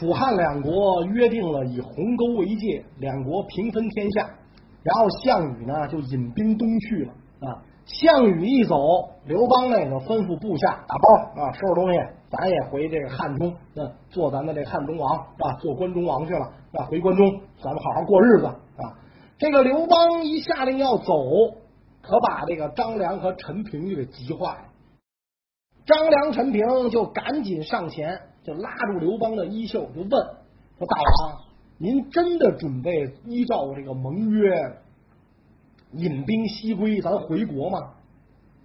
楚汉两国约定了以鸿沟为界，两国平分天下。然后项羽呢就引兵东去了啊。项羽一走，刘邦那个吩咐部下打包啊，收拾东西，咱也回这个汉中，那做咱的这汉中王啊，做关中王去了啊，回关中，咱们好好过日子啊。这个刘邦一下令要走，可把这个张良和陈平就给急坏了。张良、陈平就赶紧上前，就拉住刘邦的衣袖，就问说：“大王，您真的准备依照这个盟约？”引兵西归，咱回国吗？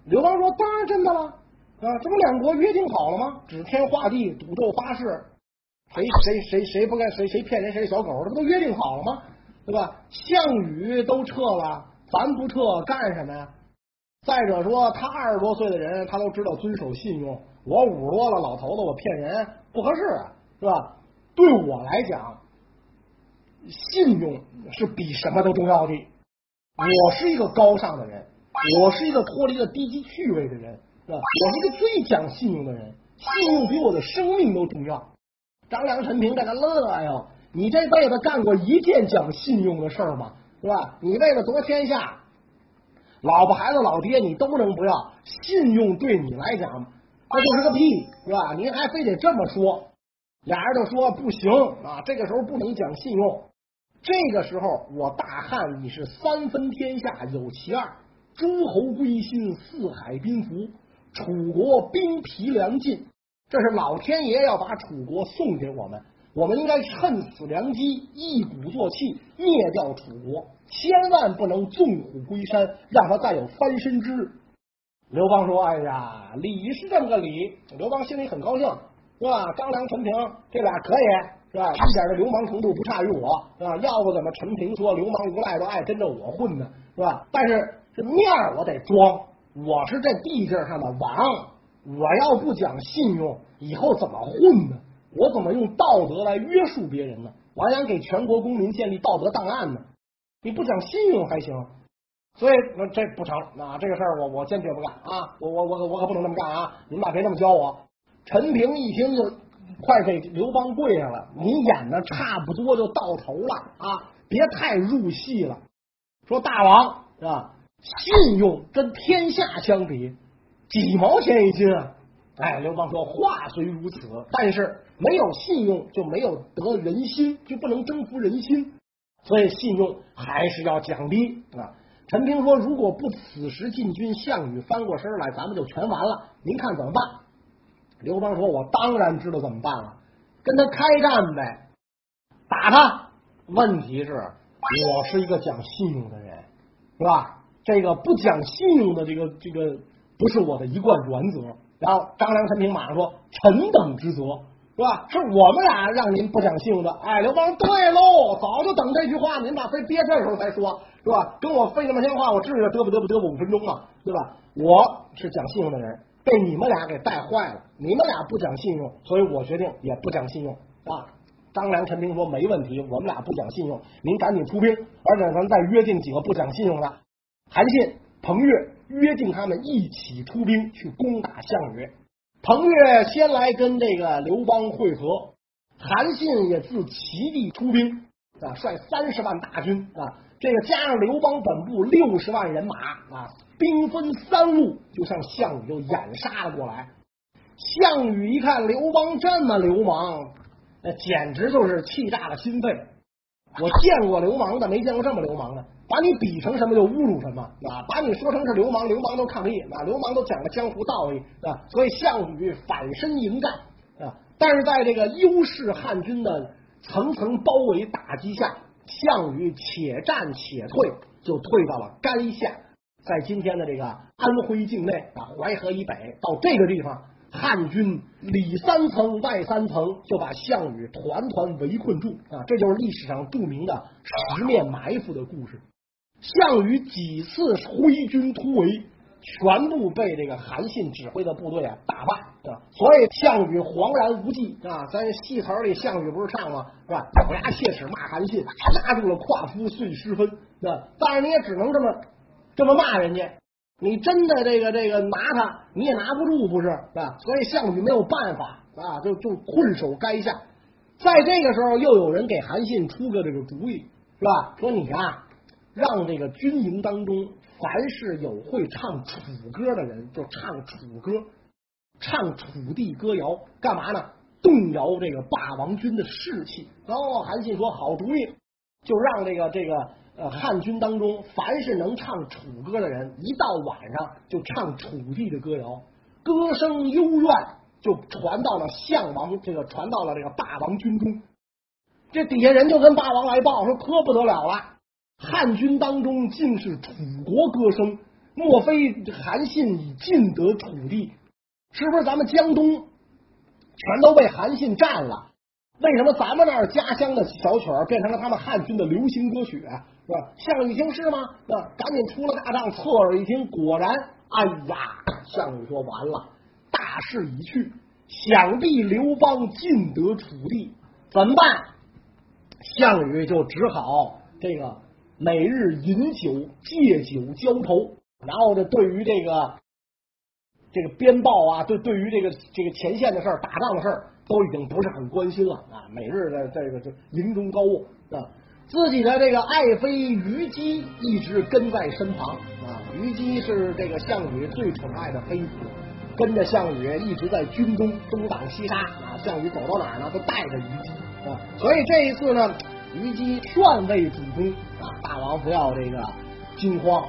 刘邦说：“当然真的了啊！这不两国约定好了吗？指天画地，赌咒发誓，谁谁谁谁不该谁谁骗人谁是小狗，这不都约定好了吗？对吧？项羽都撤了，咱不撤干什么呀？再者说，他二十多岁的人，他都知道遵守信用。我五十多了，老头子，我骗人不合适，是吧？对我来讲，信用是比什么都重要的。”我是一个高尚的人，我是一个脱离了低级趣味的人，是吧？我是一个最讲信用的人，信用比我的生命都重要。张良、陈平在那乐呀，你这辈子干过一件讲信用的事吗？是吧？你为了夺天下，老婆孩子老爹你都能不要，信用对你来讲那就是个屁，是吧？您还非得这么说，俩人就说不行啊，这个时候不能讲信用。这个时候，我大汉已是三分天下有其二，诸侯归心，四海宾服，楚国兵疲粮尽。这是老天爷要把楚国送给我们，我们应该趁此良机，一鼓作气灭掉楚国，千万不能纵虎归山，让他再有翻身之日。刘邦说：“哎呀，理是这么个理。”刘邦心里很高兴，是吧？张良、陈平这俩可以。是吧？一点的流氓程度不差于我，是吧？要不怎么陈平说流氓无赖都爱跟着我混呢？是吧？但是这面我得装，我是这地界上的王，我要不讲信用，以后怎么混呢？我怎么用道德来约束别人呢？我还想给全国公民建立道德档案呢。你不讲信用还行，所以那这不成啊！这个事儿我我坚决不干啊！我我我我可不能这么干啊！你们俩别这么教我。陈平一听就。快给刘邦跪下了！你演的差不多就到头了啊！别太入戏了。说大王是吧？信用跟天下相比，几毛钱一斤啊！哎，刘邦说话虽如此，但是没有信用就没有得人心，就不能征服人心，所以信用还是要降低啊。陈平说，如果不此时进军，项羽翻过身来，咱们就全完了。您看怎么办？刘邦说：“我当然知道怎么办了，跟他开战呗，打他。问题是，我是一个讲信用的人，是吧？这个不讲信用的这个这个不是我的一贯原则。然后张良、陈平马上说：‘臣等之责，是吧？是我们俩让您不讲信用的。’哎，刘邦对喽，早就等这句话，您把非憋这时候才说，是吧？跟我费那么些话，我至于嘚啵嘚啵嘚啵五分钟吗？对吧？我是讲信用的人。”被你们俩给带坏了，你们俩不讲信用，所以我决定也不讲信用啊。张良、陈平说没问题，我们俩不讲信用，您赶紧出兵，而且咱再约定几个不讲信用的，韩信、彭越，约定他们一起出兵去攻打项羽。彭越先来跟这个刘邦会合，韩信也自齐地出兵啊，率三十万大军啊。这个加上刘邦本部六十万人马啊，兵分三路，就向项羽就掩杀了过来。项羽一看刘邦这么流氓，那简直就是气炸了心肺。我见过流氓的，没见过这么流氓的。把你比成什么就侮辱什么啊！把你说成是流氓，流氓都抗议啊！流氓都讲个江湖道义啊！所以项羽反身迎战啊！但是在这个优势汉军的层层包围打击下。项羽且战且退，就退到了垓下，在今天的这个安徽境内啊，淮河以北到这个地方，汉军里三层外三层，就把项羽团团围困住啊！这就是历史上著名的十面埋伏的故事。项羽几次挥军突围。全部被这个韩信指挥的部队啊打败，啊，所以项羽惶然无计啊！咱戏词里项羽不是唱吗？是吧？咬牙切齿骂韩信，拿住了胯夫碎尸分，啊！但是你也只能这么这么骂人家，你真的这个这个拿他你也拿不住，不是？是吧？所以项羽没有办法啊，就就困守垓下。在这个时候，又有人给韩信出个这个主意，是吧？说你啊，让这个军营当中，凡是有会唱楚歌的人，就唱楚歌，唱楚地歌谣，干嘛呢？动摇这个霸王军的士气。然后韩信说：“好主意，就让这个这个呃汉军当中，凡是能唱楚歌的人，一到晚上就唱楚地的歌谣，歌声幽怨。”就传到了项王，这个传到了这个霸王军中。这底下人就跟霸王来报说：“可不得了了，汉军当中尽是楚国歌声，莫非韩信已尽得楚地？是不是咱们江东全都被韩信占了？为什么咱们那儿家乡的小曲儿变成了他们汉军的流行歌曲？是吧？项羽一听是吗？那赶紧出了大帐，侧耳一听，果然，哎呀！项羽说：完了。”大势已去，想必刘邦尽得楚地，怎么办？项羽就只好这个每日饮酒借酒浇头，然后呢，对于这个这个鞭报啊，对对于这个这个前线的事儿、打仗的事儿，都已经不是很关心了啊。每日的这个就营中高卧啊，自己的这个爱妃虞姬一直跟在身旁啊。虞姬是这个项羽最宠爱的妃子。跟着项羽一直在军中东挡西杀啊！项羽走到哪儿呢，都带着虞姬啊。所以这一次呢，虞姬篡位主公啊，大王不要这个惊慌，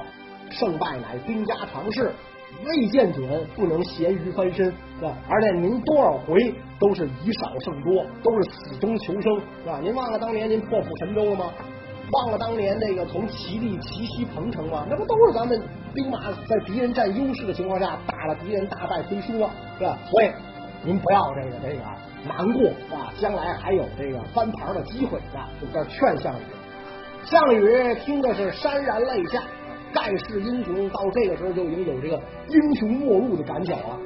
胜败乃兵家常事，未见准不能咸鱼翻身是吧？而且您多少回都是以少胜多，都是死中求生是吧？您忘了当年您破釜沉舟了吗？忘了当年那个从齐地齐西彭城吗？那不都是咱们兵马在敌人占优势的情况下打了敌人大败亏输吗？是吧？所以您不要这个这个难过啊，将来还有这个翻盘的机会啊！就这劝项羽。项羽听的是潸然泪下，盖世英雄到这个时候就已经有这个英雄末路的感脚了。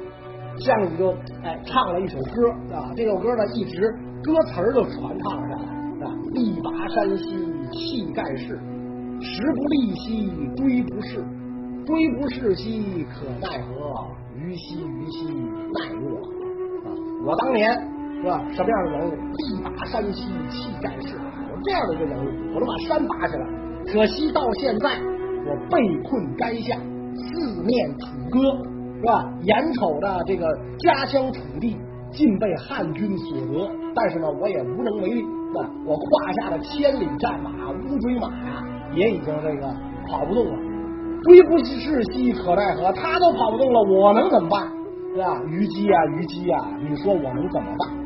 项羽就哎唱了一首歌啊，这首歌呢一直歌词儿就传唱下来啊，力拔山兮。气盖世，时不利兮骓不逝，骓不逝兮可奈何？虞兮虞兮奈若何？啊！我当年是吧？什么样的人物？力拔山兮气盖世，有这样的一个人物，我能把山拔起来。可惜到现在，我被困垓下，四面楚歌，是吧？眼瞅着这个家乡土地尽被汉军所得，但是呢，我也无能为力。我胯下的千里战马乌骓马呀，也已经这个跑不动了。骓不是兮可奈何？他都跑不动了，我能怎么办？是吧？虞姬啊，虞姬啊，你说我能怎么办？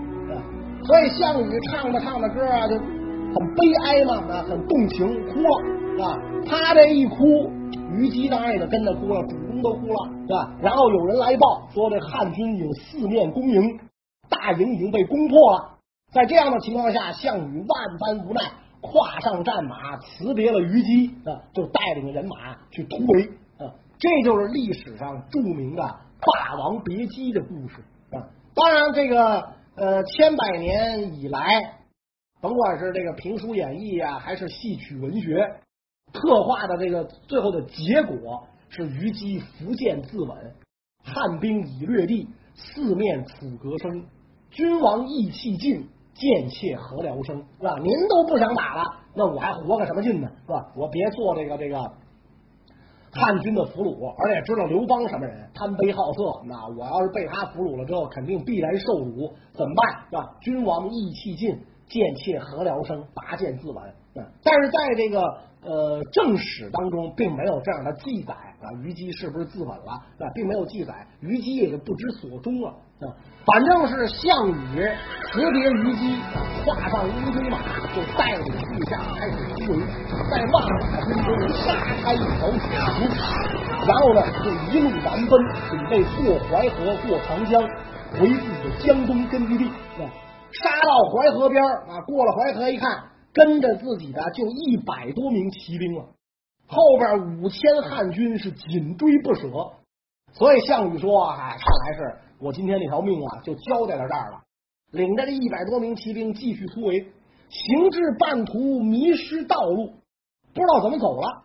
所以项羽唱着唱着歌啊，就很悲哀嘛，啊，很动情，哭了，是吧？他这一哭，虞姬当然也就跟着哭了，主公都哭了，是吧？然后有人来报说，这汉军有四面攻营，大营已经被攻破了。在这样的情况下，项羽万般无奈，跨上战马，辞别了虞姬啊，就带领人马去突围啊。这就是历史上著名的《霸王别姬》的故事啊。当然，这个呃，千百年以来，甭管是这个评书演义啊，还是戏曲文学刻画的这个最后的结果，是虞姬伏剑自刎，汉兵已掠地，四面楚歌声，君王意气尽。贱妾何聊生是吧？您都不想打了，那我还活个什么劲呢？是吧？我别做这个这个汉军的俘虏，而且知道刘邦什么人，贪杯好色。那我要是被他俘虏了之后，肯定必然受辱，怎么办？是吧？君王意气尽，贱妾何聊生？拔剑自刎。但是在这个呃正史当中，并没有这样的记载啊。虞姬是不是自刎了？啊，并没有记载，虞姬也就不知所终了。啊，反正是项羽辞别虞姬，跨上乌骓马，就带领部下开始突围，在万马军中杀开一条血路，然后呢，就一路南奔，准备过淮河、过长江，回自己的江东根据地。杀到淮河边啊，过了淮河一看，跟着自己的就一百多名骑兵了，后边五千汉军是紧追不舍。所以项羽说：“哎，看来是。”我今天这条命啊，就交在了这儿了。领着这一百多名骑兵继续突围，行至半途迷失道路，不知道怎么走了。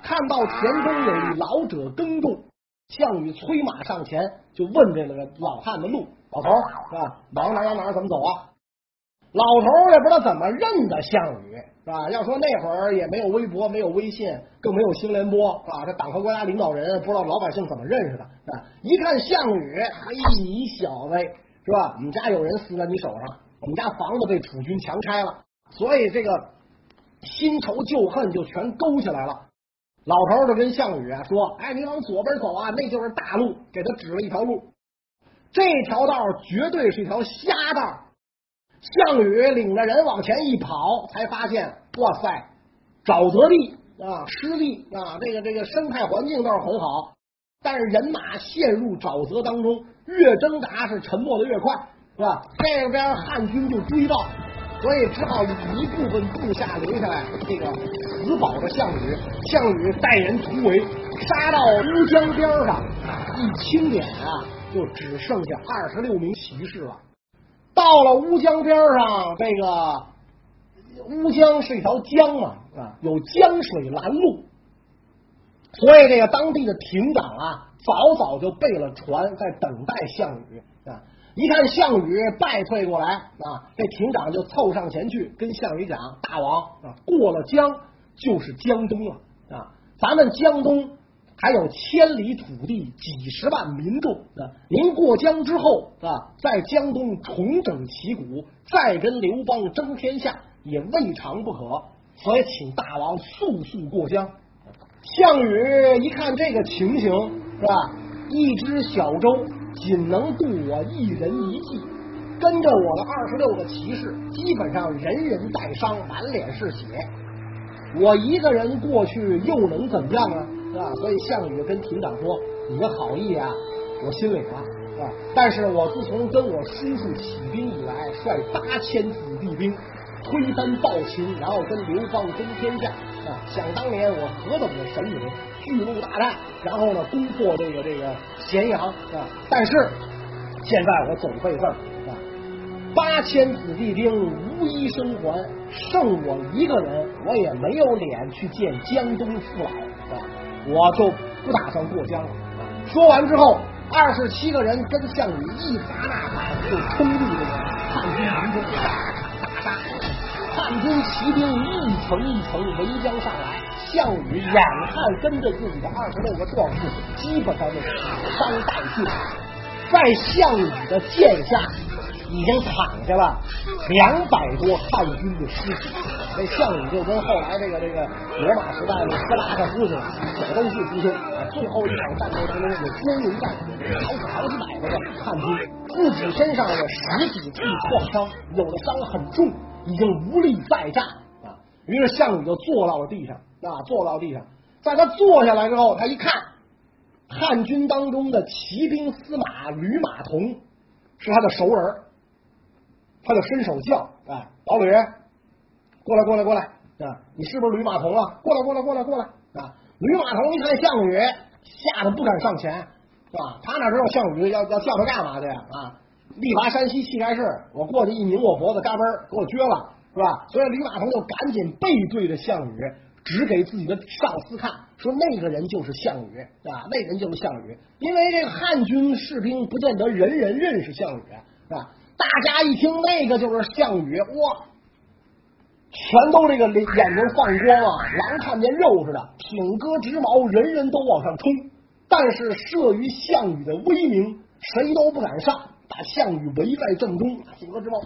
看到田中有一老者耕种，项羽催马上前，就问这个老汉的路。老头是吧？往哪哪哪怎么走啊？老头也不知道怎么认得项羽，是吧？要说那会儿也没有微博，没有微信，更没有新联播，啊，这党和国家领导人不知道老百姓怎么认识的啊？一看项羽，嘿，你小子是吧？我们家有人死在你手上，我们家房子被楚军强拆了，所以这个新仇旧恨就全勾起来了。老头就跟项羽说：“哎，你往左边走啊，那就是大路。”给他指了一条路，这条道绝对是一条瞎道。项羽领着人往前一跑，才发现，哇塞，沼泽地啊，湿地啊，这个这个生态环境倒是很好，但是人马陷入沼泽当中，越挣扎是沉没的越快，是吧？这边汉军就追到，所以只好一部分部下留下来，这个死保着项羽。项羽带人突围，杀到乌江边上，一清点啊，就只剩下二十六名骑士了。到了乌江边上，这个乌江是一条江嘛啊，有江水拦路，所以这个当地的亭长啊，早早就备了船，在等待项羽啊。一看项羽败退过来啊，这亭长就凑上前去跟项羽讲：“大王啊，过了江就是江东了啊，咱们江东。”还有千里土地，几十万民众啊！您过江之后啊，在江东重整旗鼓，再跟刘邦争天下，也未尝不可。所以，请大王速速过江。项羽一看这个情形，是吧？一支小舟仅能渡我一人一骑，跟着我的二十六个骑士，基本上人人带伤，满脸是血。我一个人过去又能怎么样啊？啊？所以项羽跟亭长说：“你的好意啊，我心领了，啊？但是我自从跟我叔叔起兵以来，率八千子弟兵推翻暴秦，然后跟刘邦争天下啊！想当年我何等的神勇，巨鹿大战，然后呢攻破这个这个咸阳啊！但是现在我总费事儿啊，八千子弟兵无一生还，剩我一个人，我也没有脸去见江东父老啊！”我就不打算过江了。说完之后，二十七个人跟项羽一砸呐喊，就冲入这个汉军营中，大杀。汉军骑兵一层一层围将上来，项羽眼看跟着自己的二十六个壮士，基本上就死伤殆尽，在项羽的剑下。已经躺下了两百多汉军的尸体，那项羽就跟后来这个这个罗马时代的斯拉克斯似的，走东西出兄。最后一场战斗当中，有光荣战死，好几好几百个汉军，自己身上有十几处创伤，有的伤很重，已经无力再战啊。于是项羽就坐到了地上啊，坐到地上，在他坐下来之后，他一看汉军当中的骑兵司马吕马童是他的熟人。他就伸手叫，哎，老吕，过来，过来，过来啊！你是不是吕马童啊？过来，过来，过来，过来啊！吕马童一看项羽，吓得不敢上前，是吧？他哪知道项羽要要叫他干嘛去啊？力拔山兮气盖世，我过去一拧我脖子，嘎嘣给我撅了，是吧？所以吕马童就赶紧背对着项羽，指给自己的上司看，说那个人就是项羽，啊，那人就是项羽。因为这个汉军士兵不见得人人认识项羽，是吧？大家一听那个就是项羽，哇，全都这个眼睛放光啊，狼看见肉似的，挺戈直矛，人人都往上冲。但是慑于项羽的威名，谁都不敢上，把项羽围在正中，挺戈直矛，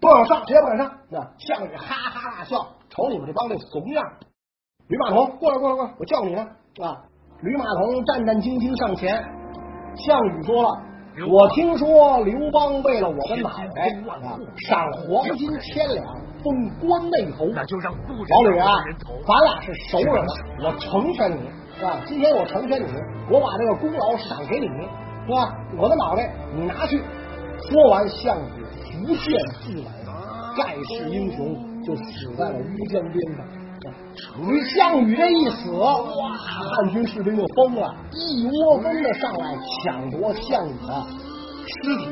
不敢上，谁也不敢上。那项羽哈哈大笑，瞅你们这帮这怂样。吕马童，过来，过来，过来，我叫你呢。啊，吕马童战战兢兢上前，项羽说了。我听说刘邦为了我的脑袋啊，赏黄金千两，封关内侯。那就让老吕啊，咱俩是熟人了，我成全你，是吧？今天我成全你，我把这个功劳赏给你，是吧？我的脑袋你拿去。说完，项羽伏剑自刎，盖世英雄就死在了乌江边上。与项羽这一死，哇，汉军士兵就疯了，一窝蜂的上来抢夺项羽的尸体，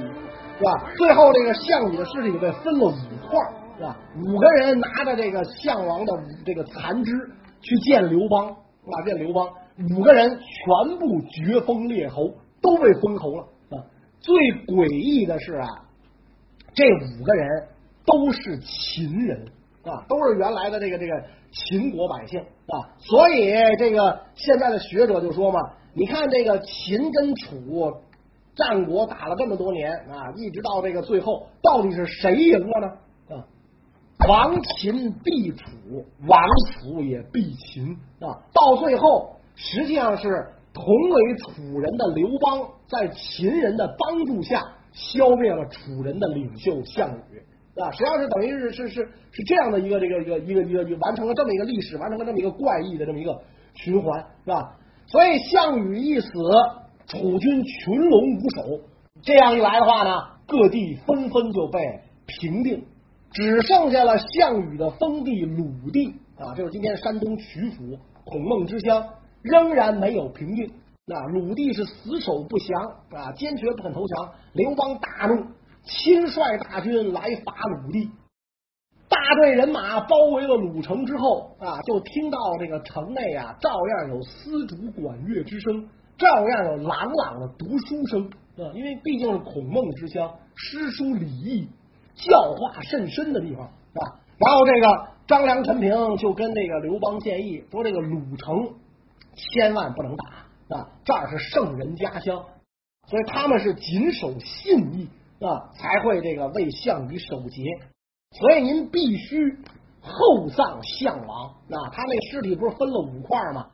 是吧？最后这个项羽的尸体被分了五块，是吧？五个人拿着这个项王的这个残肢去见刘邦，啊，见刘邦，五个人全部绝封列侯，都被封侯了。啊，最诡异的是啊，这五个人都是秦人啊，都是原来的这个这个秦国百姓啊。所以这个现在的学者就说嘛，你看这个秦跟楚战国打了这么多年啊，一直到这个最后，到底是谁赢了呢？啊，亡秦必楚，亡楚也必秦啊。到最后，实际上是同为楚人的刘邦，在秦人的帮助下，消灭了楚人的领袖项羽啊。实际上是等于是是是是这样的一个这个一个一个一个完成了这么一个历史，完成了这么一个怪异的这么一个循环，是吧？所以项羽一死，楚军群龙无首。这样一来的话呢，各地纷纷就被平定。只剩下了项羽的封地鲁地啊，就是今天山东曲阜孔孟之乡，仍然没有平定。那鲁地是死守不降啊，坚决不肯投降。刘邦大怒，亲率大军来伐鲁地。大队人马包围了鲁城之后啊，就听到这个城内啊，照样有丝竹管乐之声，照样有朗朗的读书声啊，因为毕竟是孔孟之乡，诗书礼义。教化甚深的地方啊，然后这个张良、陈平就跟这个刘邦建议说：“这个鲁城千万不能打啊，这儿是圣人家乡，所以他们是谨守信义啊，才会这个为项羽守节。所以您必须厚葬项王啊，他那尸体不是分了五块吗？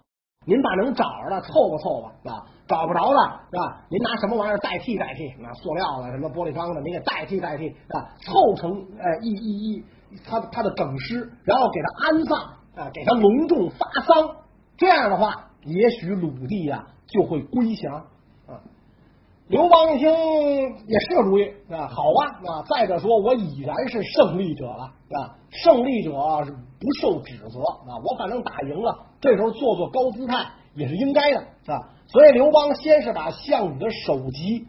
您把能找着的凑合凑合啊。”找不着的是吧？您拿什么玩意儿代替代替？塑料的、什么玻璃缸的，您给代替代替啊，凑成哎一一一他他的梗尸，然后给他安葬啊，给他隆重发丧。这样的话，也许鲁地呀就会归降。刘邦一听也是个主意啊，好啊啊！再者说，我已然是胜利者了啊，胜利者不受指责啊，我反正打赢了，这时候做做高姿态也是应该的啊。所以刘邦先是把项羽的首级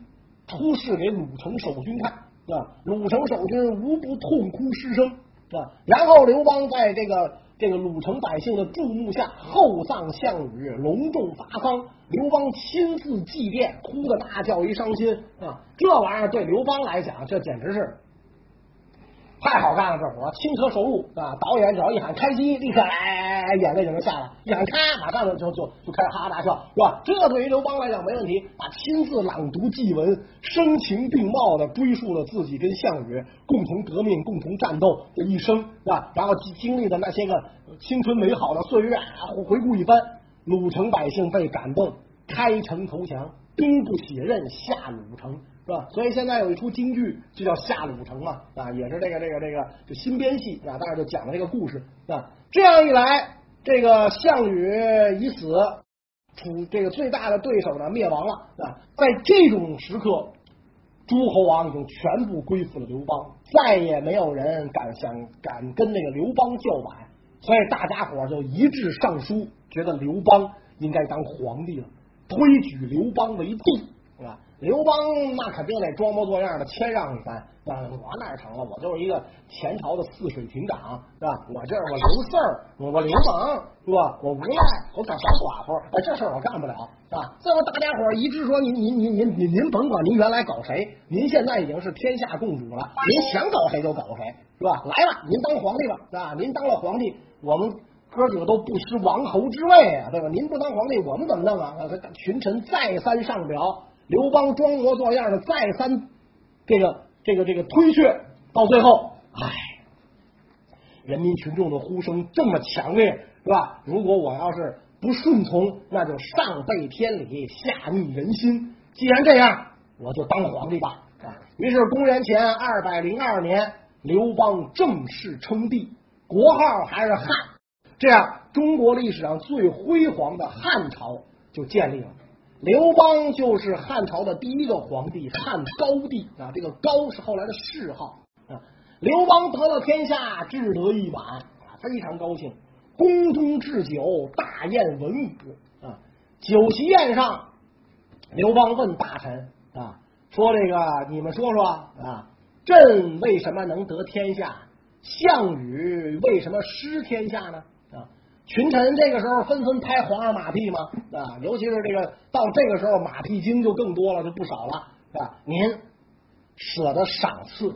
出示给鲁城守军看啊，鲁城守军无不痛哭失声啊。然后刘邦在这个这个鲁城百姓的注目下厚葬项羽，隆重发丧。刘邦亲自祭奠，哭的大叫一伤心啊！这玩意儿对刘邦来讲，这简直是。太好干了，这活轻车熟路啊！导演只要一喊开机，立刻哎，眼泪就能下来；一喊咔，马上就就就开始哈哈大笑，是吧？这对于刘邦来讲没问题，把亲自朗读祭文，声情并茂的追述了自己跟项羽共同革命、共同战斗的一生，是吧？然后经历的那些个青春美好的岁月，回顾一番，鲁城百姓被感动，开城投降，兵不血刃下鲁城。是吧？所以现在有一出京剧，就叫《下鲁城》嘛，啊，也是这个这个这个就新编戏啊，大概就讲了这个故事啊。这样一来，这个项羽已死，楚这个最大的对手呢灭亡了啊。在这种时刻，诸侯王已经全部归附了刘邦，再也没有人敢想敢跟那个刘邦叫板，所以大家伙就一致上书，觉得刘邦应该当皇帝了，推举刘邦为帝，是吧？刘邦那肯定得装模作样的谦让一番，啊，我哪成了？我就是一个前朝的泗水亭长，是吧？我这我刘四儿，我我流氓，是吧？我无赖，我小小寡妇，哎，这事儿我干不了，是吧？最后大家伙一致说，您您您您您您甭管您原来搞谁，您现在已经是天下共主了，您想搞谁就搞谁，是吧？来吧，您当皇帝吧，是吧？您当了皇帝，我们哥几个都不失王侯之位啊，对吧？您不当皇帝，我们怎么弄啊？群臣再三上表。刘邦装模作样的再三这个这个这个推却，到最后，唉，人民群众的呼声这么强烈，是吧？如果我要是不顺从，那就上背天理，下逆人心。既然这样，我就当皇帝吧。啊，于是公元前二百零二年，刘邦正式称帝，国号还是汉。这样，中国历史上最辉煌的汉朝就建立了。刘邦就是汉朝的第一个皇帝，汉高帝啊，这个高是后来的谥号啊。刘邦得了天下，志得意满啊，非常高兴，宫中置酒，大宴文武啊。酒席宴上，刘邦问大臣啊，说这个你们说说啊，朕为什么能得天下？项羽为什么失天下呢？群臣这个时候纷纷拍皇上马屁嘛？啊，尤其是这个到这个时候马屁精就更多了，就不少了，是吧？您舍得赏赐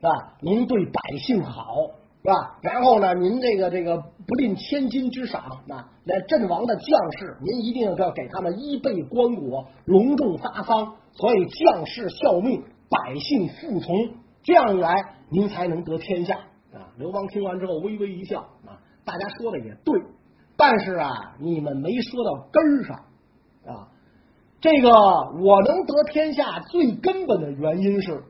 吧？您对百姓好，是吧？然后呢，您这个这个不吝千金之赏啊，那阵亡的将士，您一定要给他们衣被棺椁，隆重发丧。所以将士效命，百姓服从，这样一来，您才能得天下啊！刘邦听完之后微微一笑啊，大家说的也对，但是啊，你们没说到根儿上。啊。这个我能得天下最根本的原因是，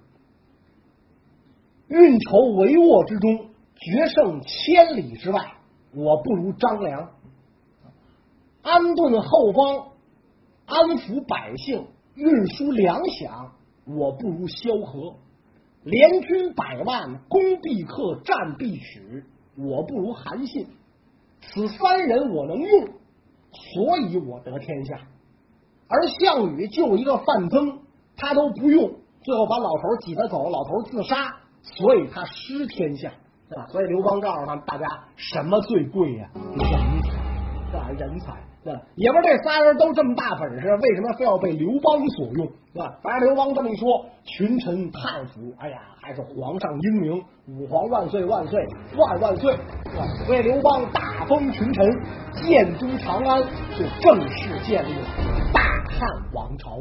运筹帷幄之中，决胜千里之外，我不如张良，安顿后方，安抚百姓，运输粮饷，我不如萧何，联军百万，攻必克，战必取，我不如韩信，此三人我能用，所以我得天下。而项羽就一个范增，他都不用，最后把老头挤他走，老头自杀，所以他失天下，对吧？所以刘邦告诉他们大家，什么最贵呀？人才，是吧？人才，也不是这仨人都这么大本事，为什么非要被刘邦所用？是吧？反正刘邦这么一说，群臣叹服，哎呀，还是皇上英明，武皇万岁万岁万万岁，对吧？所以刘邦大封群臣，建都长安，就正式建立了大。汉王朝。